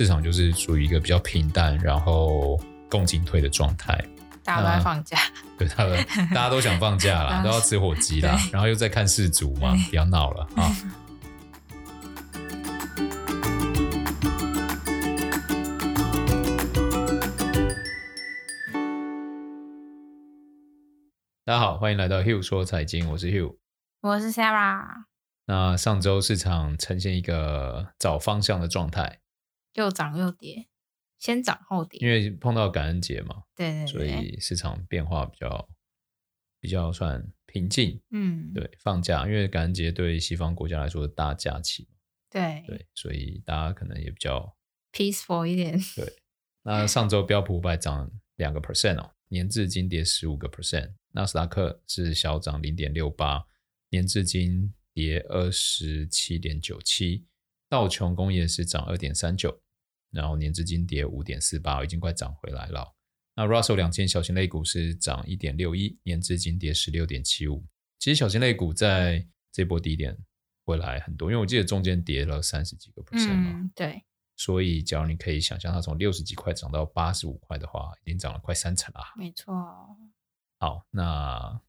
市场就是属于一个比较平淡，然后共进退的状态。大家都在放假，对，他们 大家都想放假啦，都要吃火鸡啦，然后又在看世足嘛，不要闹了啊！大家好，欢迎来到 Hugh 说财经，我是 Hugh，我是 Sarah。那上周市场呈现一个找方向的状态，又涨又跌。先涨后跌，因为碰到感恩节嘛，对对对，所以市场变化比较比较算平静。嗯，对，放假，因为感恩节对西方国家来说是大假期，对对，所以大家可能也比较 peaceful 一点。对，那上周标普五百涨两个 percent 哦，年至今跌十五个 percent，纳斯达克是小涨零点六八，年至今跌二十七点九七，道琼工业是涨二点三九。然后年至今跌五点四八，已经快涨回来了。那 Russell 两千小型类股是涨一点六一，年至今跌十六点七五。其实小型类股在这波低点回来很多，因为我记得中间跌了三十几个 percent 嘛。嗯，对。所以，假如你可以想象，它从六十几块涨到八十五块的话，已经涨了快三成了。没错。好，那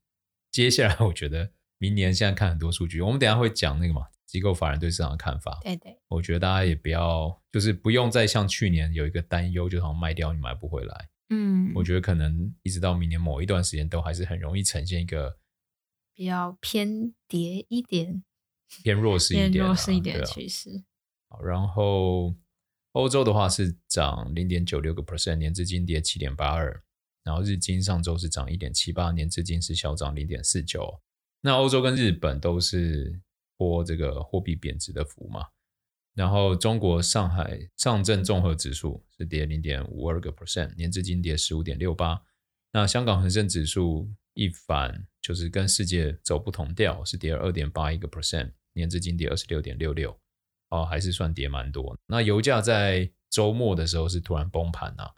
接下来我觉得明年现在看很多数据，我们等一下会讲那个嘛。机构法人对市场的看法，对对，我觉得大家也不要，就是不用再像去年有一个担忧，就好像卖掉你买不回来。嗯，我觉得可能一直到明年某一段时间，都还是很容易呈现一个比较偏跌一点、偏弱势一点、弱势一点的趋势。啊。好，然后欧洲的话是涨零点九六个 percent，年至今跌七点八二，然后日经上周是涨一点七八，年至今是小涨零点四九。那欧洲跟日本都是。波这个货币贬值的幅嘛，然后中国上海上证综合指数是跌零点五二个 percent，年至今跌十五点六八。那香港恒生指数一反就是跟世界走不同调，是跌二点八一个 percent，年至今跌二十六点六六，哦，还是算跌蛮多。那油价在周末的时候是突然崩盘啊，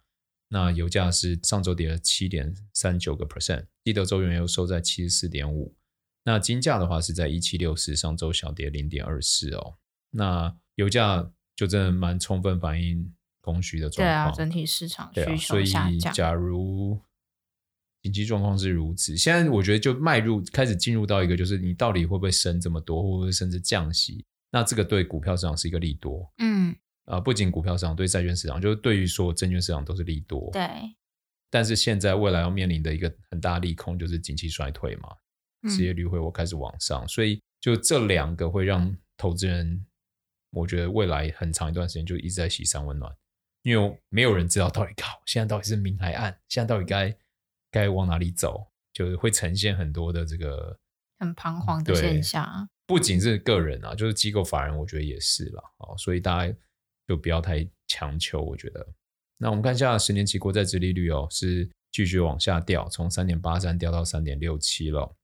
那油价是上周跌了七点三九个 percent，记得周原油收在七十四点五。那金价的话是在一七六四，上周小跌零点二四哦。那油价就真的蛮充分反映供需的状况，对啊，整体市场需求下降。所以假如经济状况是如此，现在我觉得就迈入开始进入到一个，就是你到底会不会升这么多，会不会甚至降息？那这个对股票市场是一个利多。嗯，啊，不仅股票市场，对债券市场，就是对于说证券市场都是利多。对。但是现在未来要面临的一个很大利空，就是经济衰退嘛。失业率会我开始往上，所以就这两个会让投资人，我觉得未来很长一段时间就一直在洗三温暖，因为没有人知道到底靠现在到底是明还暗，现在到底该该往哪里走，就是会呈现很多的这个很彷徨的现象。不仅是个人啊，就是机构法人，我觉得也是了啊，所以大家就不要太强求，我觉得。那我们看一下十年期国债殖利率哦，是继续往下掉，从三点八三掉到三点六七了。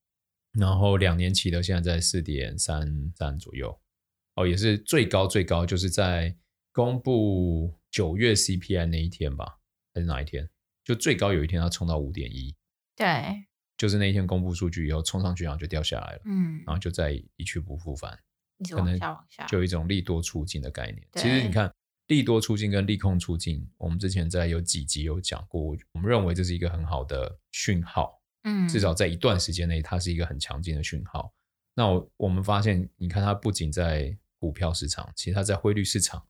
然后两年期的现在在四点三三左右，哦，也是最高最高，就是在公布九月 CPI 那一天吧，还是哪一天？就最高有一天它冲到五点一，对，就是那一天公布数据以后冲上去，然后就掉下来了，嗯，然后就再一去不复返，一直往下就有一种利多出尽的概念。其实你看，利多出尽跟利空出尽，我们之前在有几集有讲过，我们认为这是一个很好的讯号。嗯，至少在一段时间内，它是一个很强劲的讯号。那我我们发现，你看它不仅在股票市场，其实它在汇率市场，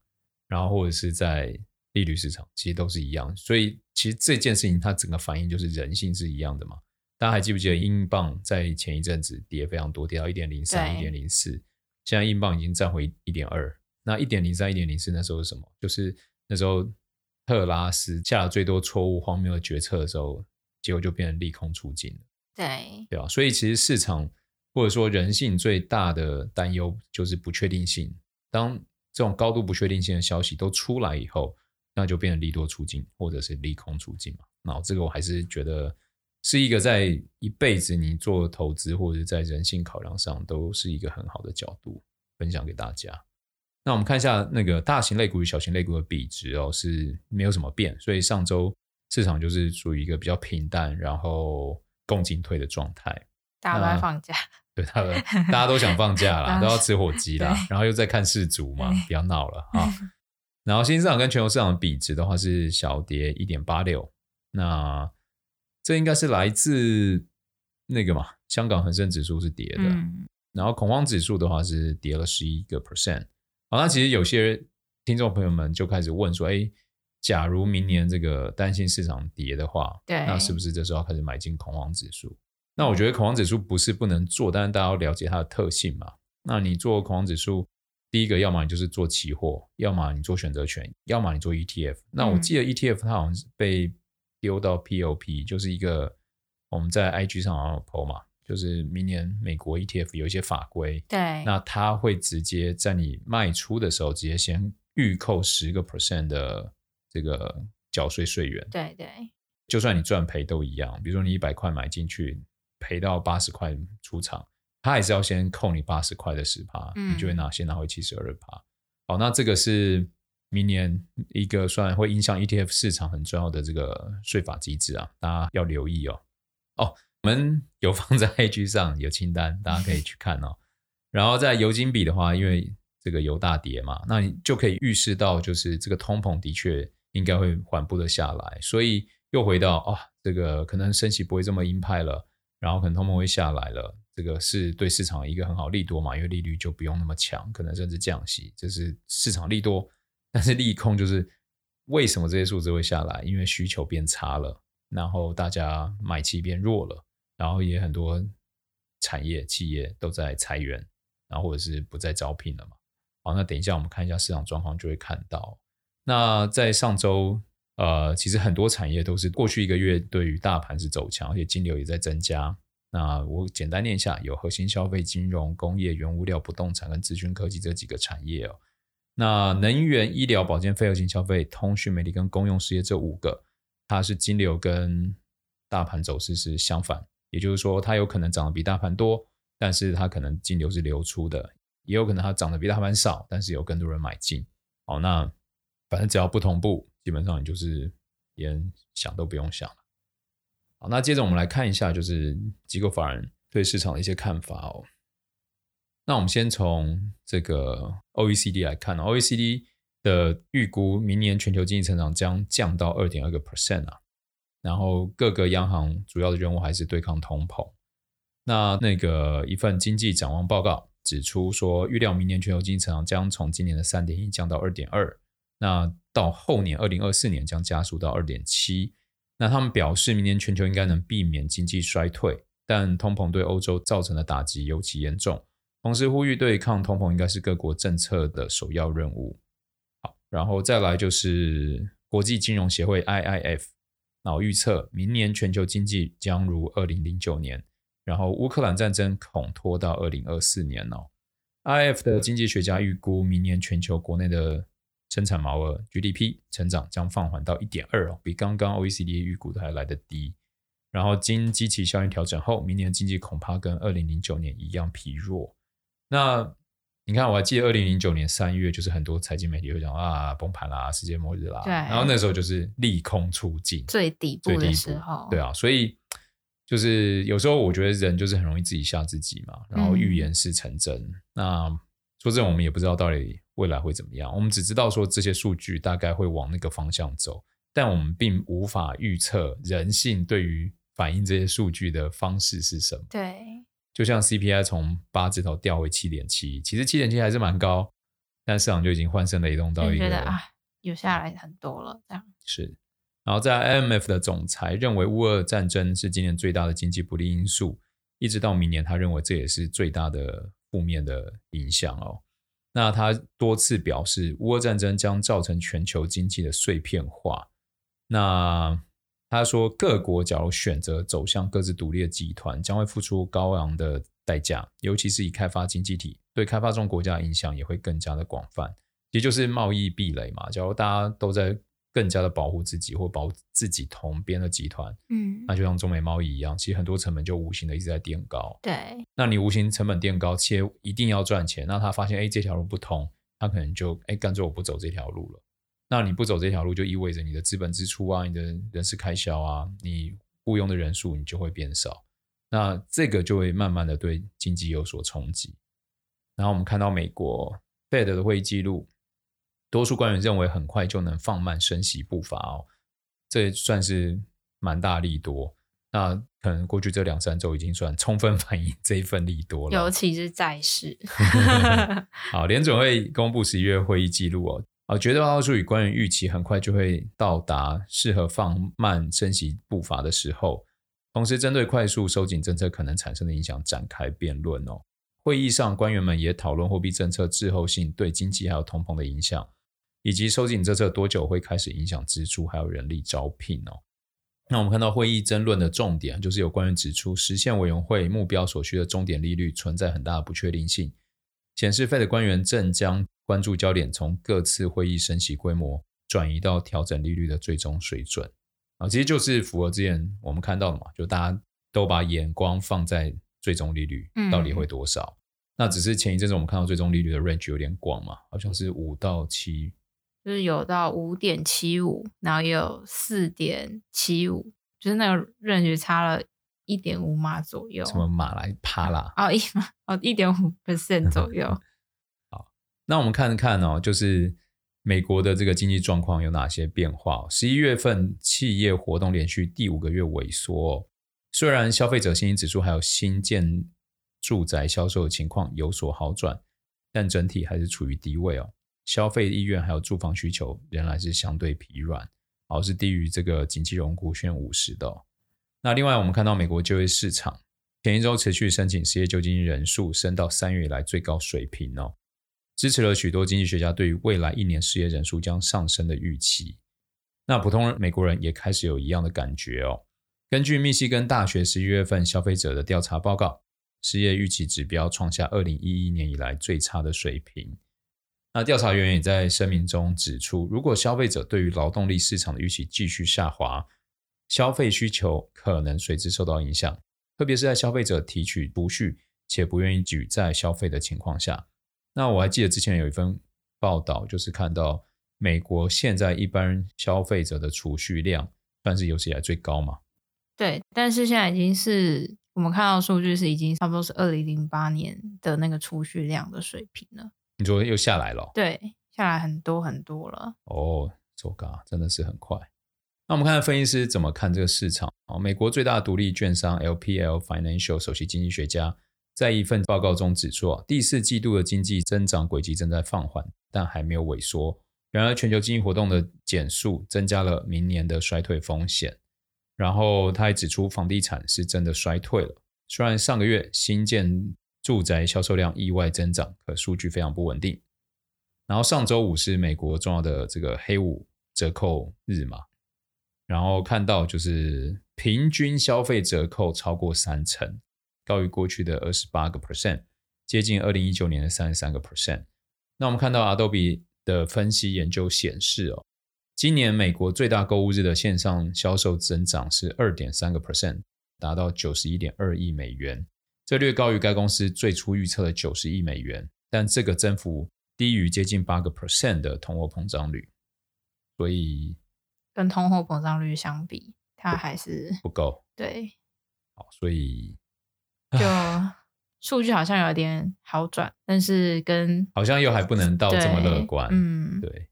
然后或者是在利率市场，其实都是一样。所以其实这件事情它整个反应就是人性是一样的嘛。大家还记不记得英镑在前一阵子跌非常多，跌到一点零三、一点零四，现在英镑已经站回一点二。那一点零三、一点零四那时候是什么？就是那时候特拉斯下了最多错误、荒谬的决策的时候。结果就变成利空出尽了，对对吧？所以其实市场或者说人性最大的担忧就是不确定性。当这种高度不确定性的消息都出来以后，那就变成利多出尽或者是利空出尽嘛。那这个我还是觉得是一个在一辈子你做投资或者在人性考量上都是一个很好的角度分享给大家。那我们看一下那个大型类股与小型类股的比值哦，是没有什么变，所以上周。市场就是属于一个比较平淡，然后共进退的状态。大家都在放假，对，大家都想放假啦，都要吃火鸡啦，然后又在看世足嘛，不要闹了 啊！然后新兴市场跟全球市场的比值的话是小跌一点八六，那这应该是来自那个嘛，香港恒生指数是跌的，嗯、然后恐慌指数的话是跌了十一个 percent。好，那其实有些听众朋友们就开始问说，哎，假如明年这个担心市场跌的话，对，那是不是这时候要开始买进恐慌指数？那我觉得恐慌指数不是不能做，但是大家要了解它的特性嘛。那你做恐慌指数，第一个要么你就是做期货，要么你做选择权，要么你做 ETF。那我记得 ETF 它好像是被丢到 POP，就是一个我们在 IG 上好像有 po 嘛，就是明年美国 ETF 有一些法规，对，那它会直接在你卖出的时候直接先预扣十个 percent 的这个缴税税源，对对，就算你赚赔都一样。比如说你一百块买进去。赔到八十块出场，他还是要先扣你八十块的十趴，你就会拿先拿回七十二趴。好，那这个是明年一个算会影响 ETF 市场很重要的这个税法机制啊，大家要留意哦。哦，我们有放在 IG 上有清单，大家可以去看哦。然后在油金比的话，因为这个油大跌嘛，那你就可以预示到，就是这个通膨的确应该会缓步的下来，所以又回到啊、这个可能升息不会这么鹰派了。然后可能通膨会下来了，这个是对市场一个很好利多嘛，因为利率就不用那么强，可能甚至降息，这是市场利多。但是利空就是为什么这些数字会下来？因为需求变差了，然后大家买气变弱了，然后也很多产业企业都在裁员，然后或者是不再招聘了嘛。好，那等一下我们看一下市场状况就会看到。那在上周。呃，其实很多产业都是过去一个月对于大盘是走强，而且金流也在增加。那我简单念一下，有核心消费、金融、工业、原物料、不动产跟资讯科技这几个产业哦。那能源、医疗、保健、非核心消费、通讯、媒体跟公用事业这五个，它是金流跟大盘走势是相反，也就是说，它有可能涨得比大盘多，但是它可能金流是流出的，也有可能它涨得比大盘少，但是有更多人买进。好，那反正只要不同步。基本上你就是连想都不用想了。好，那接着我们来看一下，就是机构法人对市场的一些看法哦。那我们先从这个 OECD 来看，OECD 的预估明年全球经济成长将降到二点二个 percent 啊。然后各个央行主要的任务还是对抗通膨。那那个一份经济展望报告指出说，预料明年全球经济成长将从今年的三点一降到二点二。那到后年二零二四年将加速到二点七。那他们表示，明年全球应该能避免经济衰退，但通膨对欧洲造成的打击尤其严重。同时呼吁对抗通膨应该是各国政策的首要任务。好，然后再来就是国际金融协会 IIF，那预测明年全球经济将如二零零九年，然后乌克兰战争恐拖到二零二四年哦。IIF 的经济学家预估明年全球国内的生产毛额 GDP 成长将放缓到一点二哦，比刚刚 OECD 预估的还来得低。然后经基期效应调整后，明年经济恐怕跟二零零九年一样疲弱。那你看，我还记得二零零九年三月，就是很多财经媒体会讲啊，崩盘啦，世界末日啦。对。然后那时候就是利空出尽，最底部的时候。对啊，所以就是有时候我觉得人就是很容易自己吓自己嘛，然后预言是成真。嗯、那说真的，我们也不知道到底。未来会怎么样？我们只知道说这些数据大概会往那个方向走，但我们并无法预测人性对于反映这些数据的方式是什么。对，就像 CPI 从八字头掉回七点七，其实七点七还是蛮高，但市场就已经欢声雷动到一个，觉得啊，有下来很多了这样。是，然后在 IMF 的总裁认为乌俄战争是今年最大的经济不利因素，一直到明年，他认为这也是最大的负面的影响哦。那他多次表示，乌俄战争将造成全球经济的碎片化。那他说，各国假如选择走向各自独立的集团，将会付出高昂的代价，尤其是以开发经济体，对开发中国家的影响也会更加的广泛，也就是贸易壁垒嘛。假如大家都在。更加的保护自己或保护自己同边的集团，嗯，那就像中美贸易一样，其实很多成本就无形的一直在垫高。对，那你无形成本垫高，企业一定要赚钱。那他发现，哎，这条路不通，他可能就，哎，干脆我不走这条路了。那你不走这条路，就意味着你的资本支出啊，你的人事开销啊，你雇佣的人数你就会变少。那这个就会慢慢的对经济有所冲击。然后我们看到美国 Fed 的会议记录。多数官员认为很快就能放慢升息步伐哦，这算是蛮大力多。那可能过去这两三周已经算充分反映这一份利多了，尤其是债市。好，联准会公布十一月会议记录哦，啊，绝大多数与官员预期很快就会到达适合放慢升息步伐的时候，同时针对快速收紧政策可能产生的影响展开辩论哦。会议上，官员们也讨论货币政策滞后性对经济还有通膨的影响，以及收紧政策多久会开始影响支出还有人力招聘哦。那我们看到会议争论的重点，就是有官员指出，实现委员会目标所需的终点利率存在很大的不确定性，显示 Fed 的官员正将关注焦点从各次会议升息规模转移到调整利率的最终水准啊，其实就是符合之前我们看到的嘛，就大家都把眼光放在最终利率到底会多少。嗯、那只是前一阵子我们看到最终利率的 range 有点广嘛，好像是五到七。就是有到五点七五，然后也有四点七五，就是那个 range 差了一点五码左右。什么码来趴啦？哦，一码哦，一点五 percent 左右。好，那我们看看哦，就是美国的这个经济状况有哪些变化？十一月份企业活动连续第五个月萎缩，虽然消费者信心指数还有新建住宅销售的情况有所好转，但整体还是处于低位哦。消费意愿还有住房需求仍然是相对疲软，而是低于这个景气荣枯线五十的。那另外，我们看到美国就业市场前一周持续申请失业救济金人数升到三月以来最高水平哦，支持了许多经济学家对于未来一年失业人数将上升的预期。那普通人美国人也开始有一样的感觉哦。根据密西根大学十一月份消费者的调查报告，失业预期指标创下二零一一年以来最差的水平。那调查员也在声明中指出，如果消费者对于劳动力市场的预期继续下滑，消费需求可能随之受到影响，特别是在消费者提取储蓄且不愿意举债消费的情况下。那我还记得之前有一份报道，就是看到美国现在一般消费者的储蓄量算是有史以来最高嘛？对，但是现在已经是我们看到数据是已经差不多是二零零八年的那个储蓄量的水平了。你昨天又下来了哦？对，下来很多很多了。哦，糟糕，真的是很快。那我们看看分析师怎么看这个市场。哦，美国最大的独立券商 LPL Financial 首席经济学家在一份报告中指出，第四季度的经济增长轨迹正在放缓，但还没有萎缩。然而，全球经济活动的减速增加了明年的衰退风险。然后，他还指出，房地产是真的衰退了。虽然上个月新建住宅销售量意外增长，可数据非常不稳定。然后上周五是美国重要的这个黑五折扣日嘛，然后看到就是平均消费折扣超过三成，高于过去的二十八个 percent，接近二零一九年的三十三个 percent。那我们看到 Adobe 的分析研究显示哦，今年美国最大购物日的线上销售增长是二点三个 percent，达到九十一点二亿美元。这略高于该公司最初预测的九十亿美元，但这个增幅低于接近八个 percent 的通货膨胀率，所以跟通货膨胀率相比，它还是不够。对，好，所以就数据好像有点好转，但是跟好像又还不能到这么乐观。嗯，对，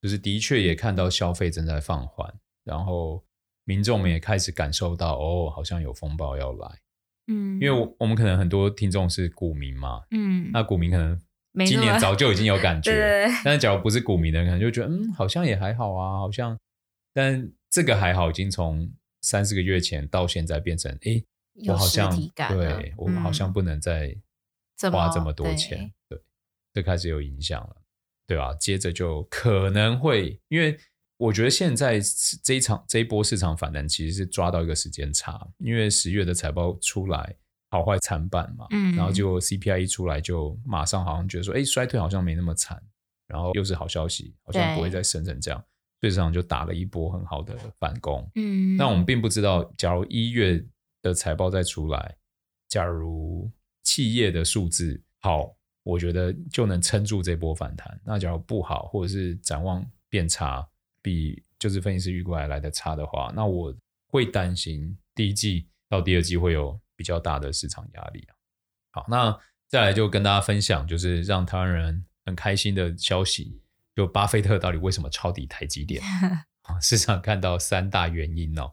就是的确也看到消费正在放缓，然后民众们也开始感受到，哦，好像有风暴要来。嗯，因为我们可能很多听众是股民嘛，嗯，那股民可能今年早就已经有感 觉，对，但是假如不是股民的，可能就觉得嗯，好像也还好啊，好像，但这个还好，已经从三四个月前到现在变成，哎，我好像对我好像不能再花这么多钱，对，就开始有影响了，对吧？接着就可能会因为。我觉得现在这一场这一波市场反弹其实是抓到一个时间差，因为十月的财报出来好坏参半嘛，嗯，然后就 CPI 一出来就马上好像觉得说，哎，衰退好像没那么惨，然后又是好消息，好像不会再升成这样，所以市场就打了一波很好的反攻，嗯，那我们并不知道，假如一月的财报再出来，假如企业的数字好，我觉得就能撑住这波反弹，那假如不好，或者是展望变差。比就是分析师预估还来的差的话，那我会担心第一季到第二季会有比较大的市场压力啊。好，那再来就跟大家分享，就是让台湾人很开心的消息，就巴菲特到底为什么抄底台积电？市场看到三大原因哦。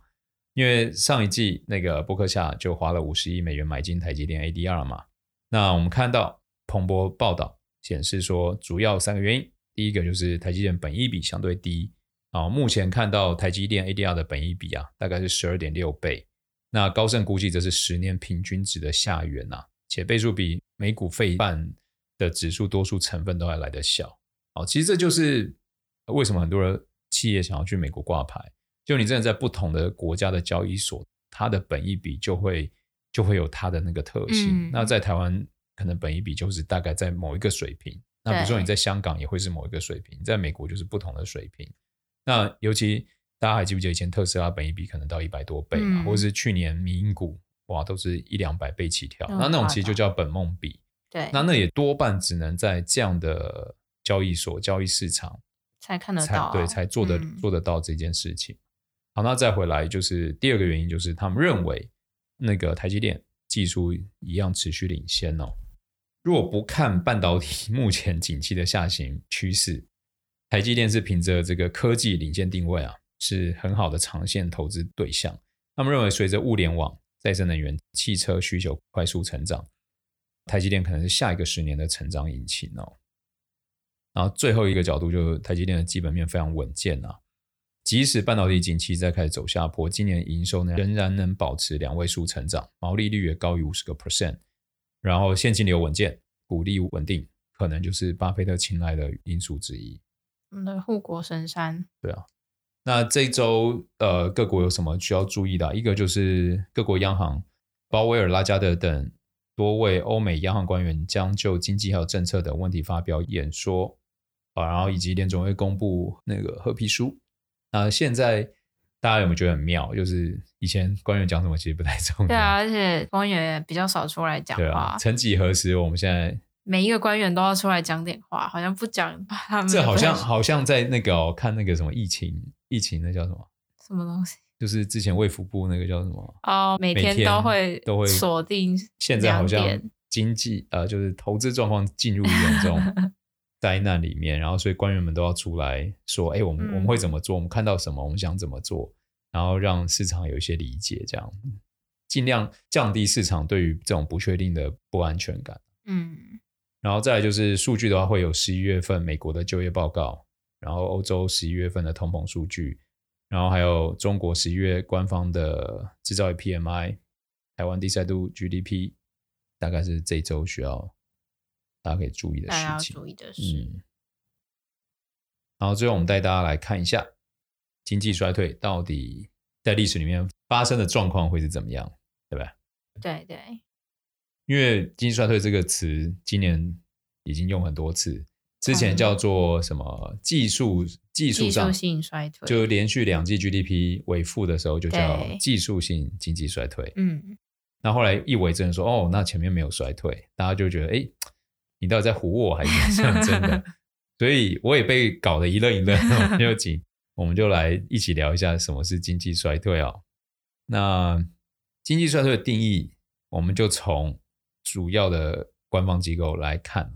因为上一季那个伯克夏就花了五十亿美元买进台积电 ADR 嘛。那我们看到彭博报道显示说，主要三个原因，第一个就是台积电本益比相对低啊，目前看到台积电 ADR 的本益比啊，大概是十二点六倍。那高盛估计这是十年平均值的下缘呐，且倍数比美股费半的指数多数成分都还来得小。哦，其实这就是为什么很多人企业想要去美国挂牌。就你真的在不同的国家的交易所，它的本益比就会就会有它的那个特性。嗯、那在台湾可能本益比就是大概在某一个水平。那比如说你在香港也会是某一个水平，在美国就是不同的水平。那尤其大家还记不记得以前特斯拉本一比可能到一百多倍嘛，嗯、或者是去年民营股哇都是一两百倍起跳，那那种其实就叫本梦比。对，那那也多半只能在这样的交易所、交易市场才看得到，对，才做得、嗯、做得到这件事情。好，那再回来就是第二个原因，就是他们认为那个台积电技术一样持续领先哦。如果不看半导体 目前景气的下行趋势，台积电是凭着这个科技领先定位啊，是很好的长线投资对象。他们认为，随着物联网、再生能源、汽车需求快速成长，台积电可能是下一个十年的成长引擎哦。然后最后一个角度就是台积电的基本面非常稳健啊，即使半导体景气再开始走下坡，今年营收呢仍然能保持两位数成长，毛利率也高于五十个 percent，然后现金流稳健，股利稳定，可能就是巴菲特青睐的因素之一。我们的护国神山。对啊，那这周呃，各国有什么需要注意的？一个就是各国央行鲍威尔、拉加德等多位欧美央行官员将就经济还有政策等问题发表演说啊，然后以及联总会公布那个褐皮书。那现在大家有没有觉得很妙？就是以前官员讲什么其实不太重要。对啊，而且官员比较少出来讲话。对啊，曾几何时，我们现在。每一个官员都要出来讲点话，好像不讲 他们。这好像好像在那个、哦、看那个什么疫情，疫情那叫什么？什么东西？就是之前卫福部那个叫什么？哦，每天都会都会锁定。现在好像经济呃，就是投资状况进入一种 灾难里面，然后所以官员们都要出来说：“哎，我们、嗯、我们会怎么做？我们看到什么？我们想怎么做？”然后让市场有一些理解，这样尽量降低市场对于这种不确定的不安全感。嗯。然后再来就是数据的话，会有十一月份美国的就业报告，然后欧洲十一月份的通膨数据，然后还有中国十一月官方的制造业 PMI，台湾第三度 GDP，大概是这周需要大家可以注意的事情。大家注意的是，嗯。然后最后我们带大家来看一下经济衰退到底在历史里面发生的状况会是怎么样，对吧？对对。因为经济衰退这个词今年已经用很多次，之前叫做什么技术技术性衰退，就连续两季 GDP 为负的时候就叫技术性经济衰退。嗯，那后来一为真说哦，那前面没有衰退，大家就觉得哎，你到底在唬我还是像 真的？所以我也被搞得一愣一愣。就紧，我们就来一起聊一下什么是经济衰退哦。那经济衰退的定义，我们就从主要的官方机构来看，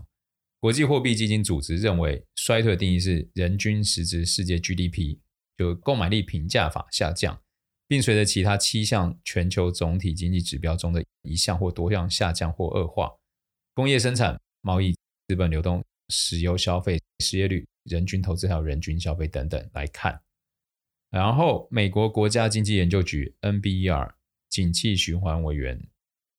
国际货币基金组织认为，衰退的定义是人均实质世界 GDP 就购买力平价法下降，并随着其他七项全球总体经济指标中的一项或多项下降或恶化，工业生产、贸易、资本流动、石油消费、失业率、人均投资还有人均消费等等来看。然后，美国国家经济研究局 NBER 景气循环委员，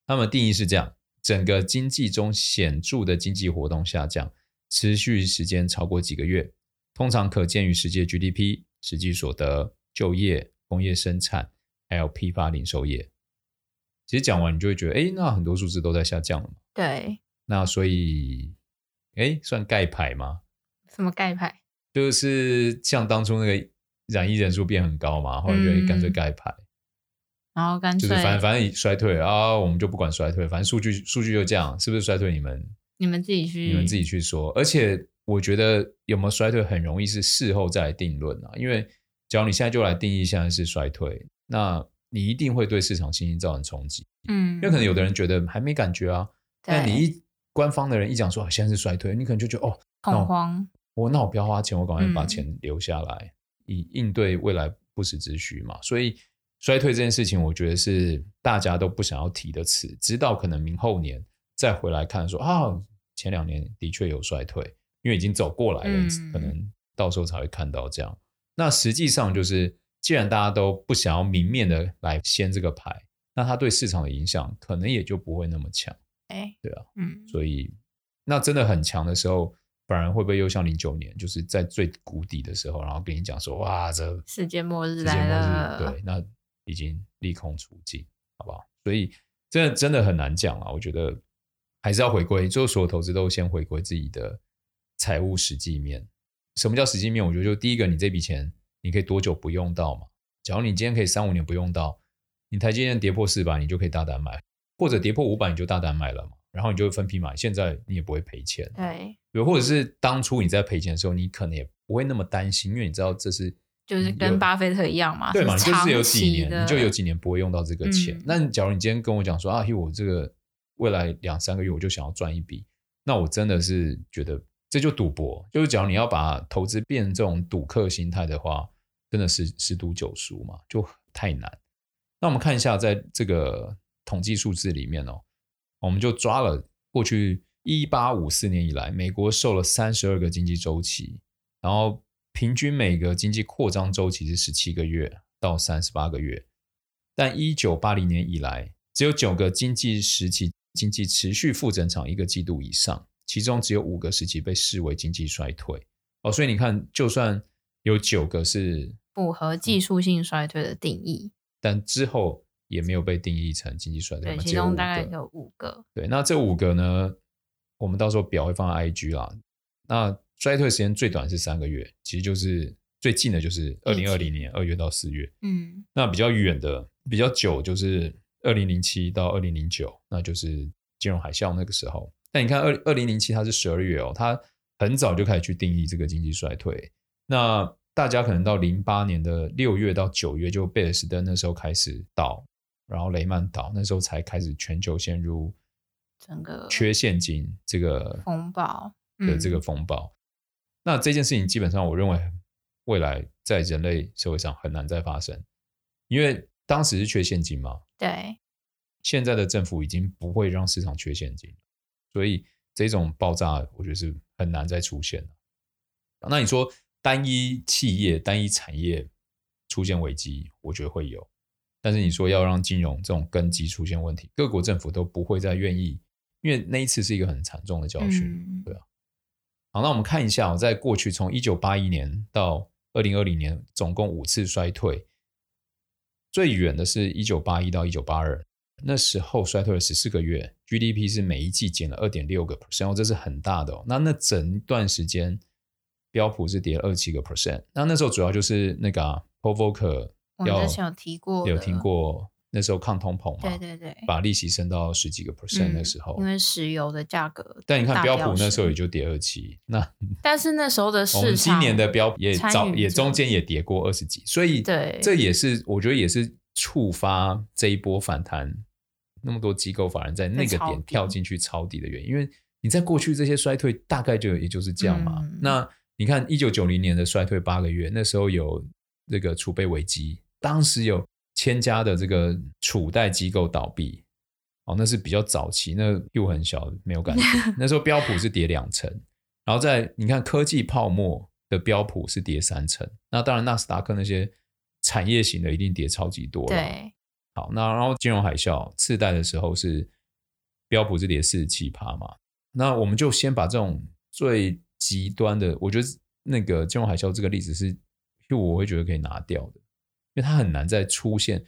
他们定义是这样。整个经济中显著的经济活动下降，持续时间超过几个月，通常可见于世界 GDP、实际所得、就业、工业生产，还有批发零售业。其实讲完，你就会觉得，哎，那很多数字都在下降了。对。那所以，哎，算盖牌吗？什么盖牌？就是像当初那个染疫人数变很高嘛，后来就干脆盖牌。然后干脆就是反正反正衰退啊，我们就不管衰退，反正数据数据就这样，是不是衰退？你们你们自己去你们自己去说。而且我觉得有没有衰退很容易是事后再来定论啊，因为只要你现在就来定义现在是衰退，那你一定会对市场信心造成冲击。嗯，因为可能有的人觉得还没感觉啊，但你一官方的人一讲说现在是衰退，你可能就觉得哦恐慌，我那我不要花钱，我赶快把钱留下来，嗯、以应对未来不时之需嘛。所以衰退这件事情，我觉得是大家都不想要提的词，直到可能明后年再回来看说啊，前两年的确有衰退，因为已经走过来了，嗯、可能到时候才会看到这样。那实际上就是，既然大家都不想要明面的来掀这个牌，那它对市场的影响可能也就不会那么强。哎，对啊，嗯，所以那真的很强的时候。反而会不会又像零九年，就是在最谷底的时候，然后跟你讲说，哇，这世界末日来了，对，那已经利空出尽，好不好？所以真的真的很难讲啊。我觉得还是要回归，就所有投资都先回归自己的财务实际面。什么叫实际面？我觉得就第一个，你这笔钱你可以多久不用到嘛？假如你今天可以三五年不用到，你台积电跌破四百，你就可以大胆买，或者跌破五百，你就大胆买了嘛。然后你就分批买，现在你也不会赔钱。对，对，或者是当初你在赔钱的时候，你可能也不会那么担心，因为你知道这是就是跟巴菲特一样嘛，对嘛？你就是有几年，你就有几年不会用到这个钱。嗯、那假如你今天跟我讲说啊，嘿我这个未来两三个月我就想要赚一笔，那我真的是觉得这就赌博。就是假如你要把投资变成这种赌客心态的话，真的是十赌九输嘛，就太难。那我们看一下，在这个统计数字里面哦。我们就抓了过去一八五四年以来，美国受了三十二个经济周期，然后平均每个经济扩张周期是十七个月到三十八个月，但一九八零年以来，只有九个经济时期经济持续负增长一个季度以上，其中只有五个时期被视为经济衰退。哦，所以你看，就算有九个是符合技术性衰退的定义，但之后。也没有被定义成经济衰退，对，其中大概有五个。对，那这五个呢，我们到时候表会放在 IG 啦。那衰退时间最短是三个月，其实就是最近的，就是二零二零年二月到四月。嗯，那比较远的、比较久，就是二零零七到二零零九，那就是金融海啸那个时候。但你看，二二零零七它是十二月哦，它很早就开始去定义这个经济衰退。那大家可能到零八年的六月到九月，就贝尔斯登那时候开始倒。然后雷曼倒，那时候才开始全球陷入整个缺现金这个风暴的这个风暴。那这件事情基本上，我认为未来在人类社会上很难再发生，因为当时是缺现金嘛。对。现在的政府已经不会让市场缺现金，所以这种爆炸，我觉得是很难再出现了。那你说单一企业、单一产业出现危机，我觉得会有。但是你说要让金融这种根基出现问题，各国政府都不会再愿意，因为那一次是一个很惨重的教训，嗯、对啊。好，那我们看一下，在过去从一九八一年到二零二零年，总共五次衰退，最远的是一九八一到一九八二，那时候衰退了十四个月，GDP 是每一季减了二点六个 percent，这是很大的哦。那那整段时间标普是跌了二十七个 percent，那那时候主要就是那个、啊、Paul Volcker 我之前有提过，有听过那时候抗通膨嘛？对对对，把利息升到十几个 percent 的时候，因为石油的价格。但你看标普那时候也就跌二七，那但是那时候的市场，我们今年的标也早也中间也跌过二十几，所以对，这也是我觉得也是触发这一波反弹，那么多机构法人在那个点跳进去抄底的原因，因为你在过去这些衰退大概就也就是这样嘛。嗯、那你看一九九零年的衰退八个月，那时候有这个储备危机。当时有千家的这个储贷机构倒闭，哦，那是比较早期，那又很小，没有感觉。那时候标普是跌两成，然后在你看科技泡沫的标普是跌三成，那当然纳斯达克那些产业型的一定跌超级多了。对，好，那然后金融海啸次贷的时候是标普是跌四十七趴嘛，那我们就先把这种最极端的，我觉得那个金融海啸这个例子是，就我会觉得可以拿掉的。因为它很难再出现，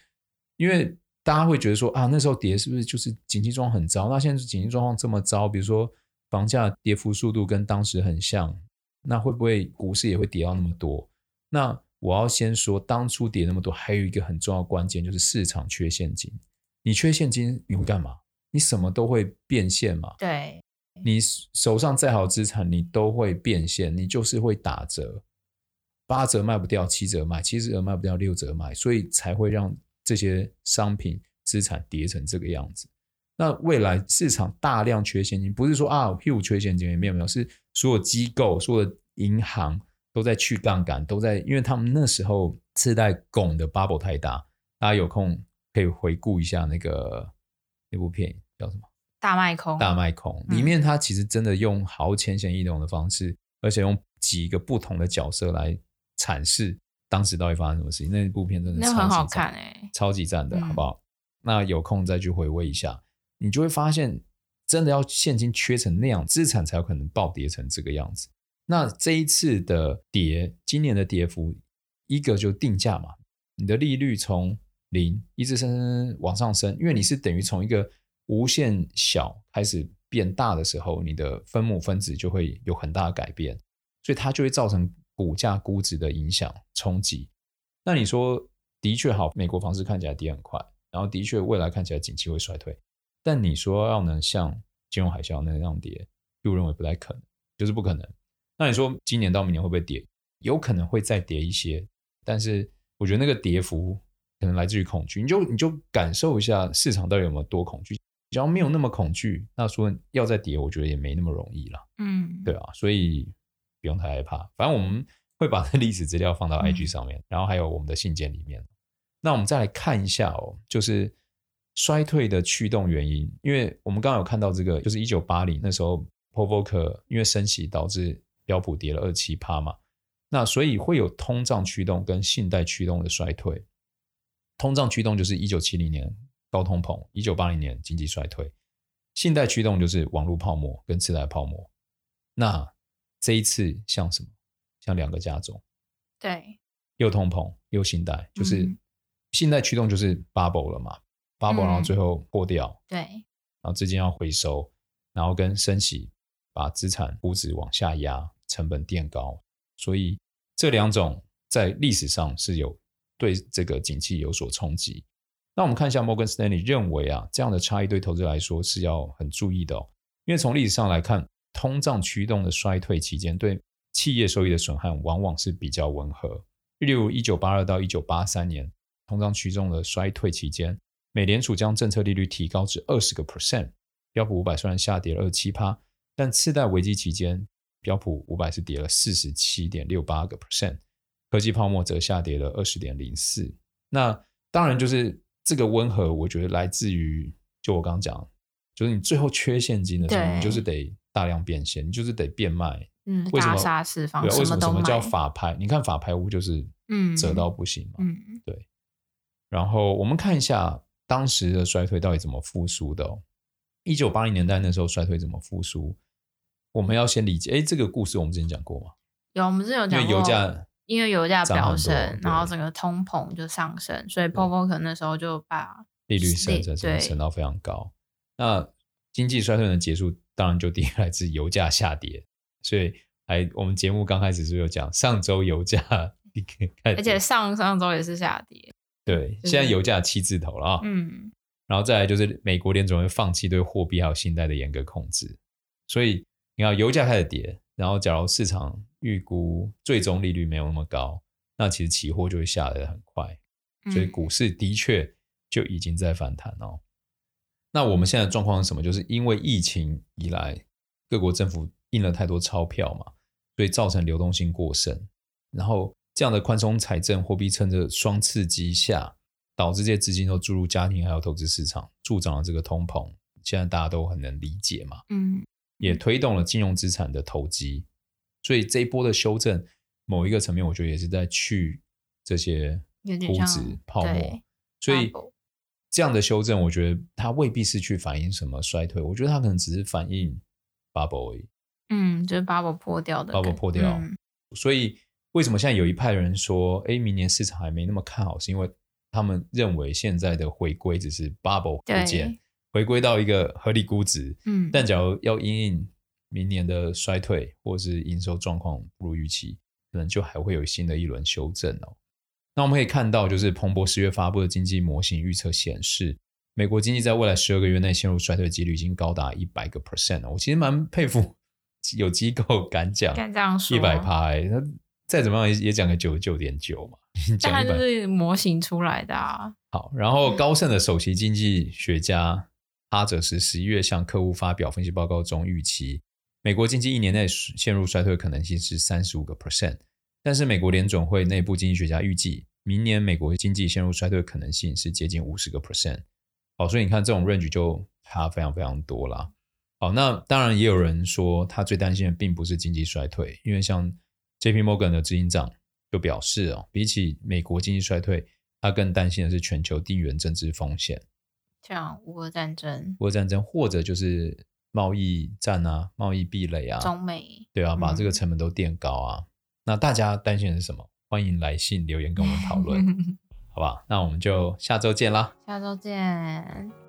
因为大家会觉得说啊，那时候跌是不是就是经济状况很糟？那现在经济状况这么糟，比如说房价跌幅速度跟当时很像，那会不会股市也会跌到那么多？那我要先说，当初跌那么多，还有一个很重要的关键就是市场缺现金。你缺现金，你会干嘛？你什么都会变现嘛？对，你手上再好资产，你都会变现，你就是会打折。八折卖不掉，七折卖；七折卖不掉，六折卖，所以才会让这些商品资产跌成这个样子。那未来市场大量缺现金，不是说啊，屁股缺现金也没有没有，是所有机构、所有的银行都在去杠杆，都在，因为他们那时候次贷拱的 bubble 太大。大家有空可以回顾一下那个那部片叫什么？大卖空。大卖空里面，它其实真的用好浅显易懂的方式，嗯、而且用几个不同的角色来阐释当时到底发生什么事情。那部片真的超好看哎、欸，超级赞的，好不好？嗯、那有空再去回味一下，你就会发现。真的要现金缺成那样，资产才有可能暴跌成这个样子。那这一次的跌，今年的跌幅，一个就定价嘛，你的利率从零一直升升往上升，因为你是等于从一个无限小开始变大的时候，你的分母分子就会有很大的改变，所以它就会造成股价估值的影响冲击。那你说的确好，美国房市看起来跌很快，然后的确未来看起来景气会衰退。但你说要能像金融海啸那样跌，又认为不太可能，就是不可能。那你说今年到明年会不会跌？有可能会再跌一些，但是我觉得那个跌幅可能来自于恐惧。你就你就感受一下市场到底有没有多恐惧。只要没有那么恐惧，那说要再跌，我觉得也没那么容易了。嗯，对啊，所以不用太害怕。反正我们会把这历史资料放到 IG 上面，嗯、然后还有我们的信件里面。那我们再来看一下哦，就是。衰退的驱动原因，因为我们刚刚有看到这个，就是一九八零那时候 Volcker 因为升息导致标普跌了二七趴嘛，那所以会有通胀驱动跟信贷驱动的衰退。通胀驱动就是一九七零年高通膨，一九八零年经济衰退；信贷驱动就是网络泡沫跟次贷泡沫。那这一次像什么？像两个加总，对，又通膨又信贷，就是信贷驱动就是 bubble 了嘛。bubble，然后最后破掉，嗯、对，然后资金要回收，然后跟升息把资产估值往下压，成本垫高，所以这两种在历史上是有对这个景气有所冲击。那我们看一下摩根士丹利认为啊，这样的差异对投资者来说是要很注意的哦，因为从历史上来看，通胀驱动的衰退期间，对企业收益的损害往往是比较温和。例如一九八二到一九八三年，通胀驱动的衰退期间。美联储将政策利率提高至二十个 percent，标普五百虽然下跌了二七趴，但次贷危机期间，标普五百是跌了四十七点六八个 percent，科技泡沫则下跌了二十点零四。那当然就是这个温和，我觉得来自于就我刚刚讲，就是你最后缺现金的时候，你就是得大量变现，你就是得变卖。嗯，为什么？大杀四方，对，为什么什么叫法拍？你看法拍屋就是嗯，折到不行嘛。嗯，对。然后我们看一下。当时的衰退到底怎么复苏的哦？一九八零年代那时候衰退怎么复苏？我们要先理解。哎，这个故事我们之前讲过吗？有，我们之前有讲过。因为油价，因为油价飙升，然后整个通膨就上升，所以 Paul Volcker 那时候就把利率升升升升到非常高。那经济衰退的结束，当然就第一来自油价下跌。所以，哎，我们节目刚开始是有讲上周油价，而且上上周也是下跌。对，现在油价七字头了啊，嗯，然后再来就是美国联总会放弃对货币还有信贷的严格控制，所以你看油价开始跌，然后假如市场预估最终利率没有那么高，那其实期货就会下来得很快，所以股市的确就已经在反弹哦。嗯、那我们现在的状况是什么？就是因为疫情以来，各国政府印了太多钞票嘛，所以造成流动性过剩，然后。这样的宽松财政货币趁着双刺激下，导致这些资金都注入家庭还有投资市场，助长了这个通膨。现在大家都很能理解嘛，嗯，也推动了金融资产的投机。所以这一波的修正，某一个层面，我觉得也是在去这些估值泡沫。所以这样的修正，我觉得它未必是去反映什么衰退，我觉得它可能只是反映 bubble 而已。嗯，就是 bubble 破掉的 bubble 破掉，嗯、所以。为什么现在有一派人说，哎，明年市场还没那么看好？是因为他们认为现在的回归只是 bubble 回建，回归到一个合理估值。嗯，但假如要因应明年的衰退或是营收状况不如预期，可能就还会有新的一轮修正哦。那我们可以看到，就是彭博十月发布的经济模型预测显示，美国经济在未来十二个月内陷入衰退的几率已经高达一百个 percent 了。我其实蛮佩服 有机构敢讲，敢这样说，一百趴。再怎么样也也讲个九十九点九嘛，讲它就是模型出来的啊。好，然后高盛的首席经济学家哈哲斯十一月向客户发表分析报告中预期，美国经济一年内陷入衰退的可能性是三十五个 percent，但是美国联总会内部经济学家预计，明年美国经济陷入衰退的可能性是接近五十个 percent。好，所以你看这种 range 就差非常非常多啦。好，那当然也有人说，他最担心的并不是经济衰退，因为像 JP Morgan 的执行长就表示哦，比起美国经济衰退，他更担心的是全球地缘政治风险。像乌俄战争、乌俄战争，或者就是贸易战啊、贸易壁垒啊，中美对啊，把这个成本都垫高啊。嗯、那大家担心的是什么？欢迎来信留言跟我们讨论，好吧？那我们就下周见啦！下周见。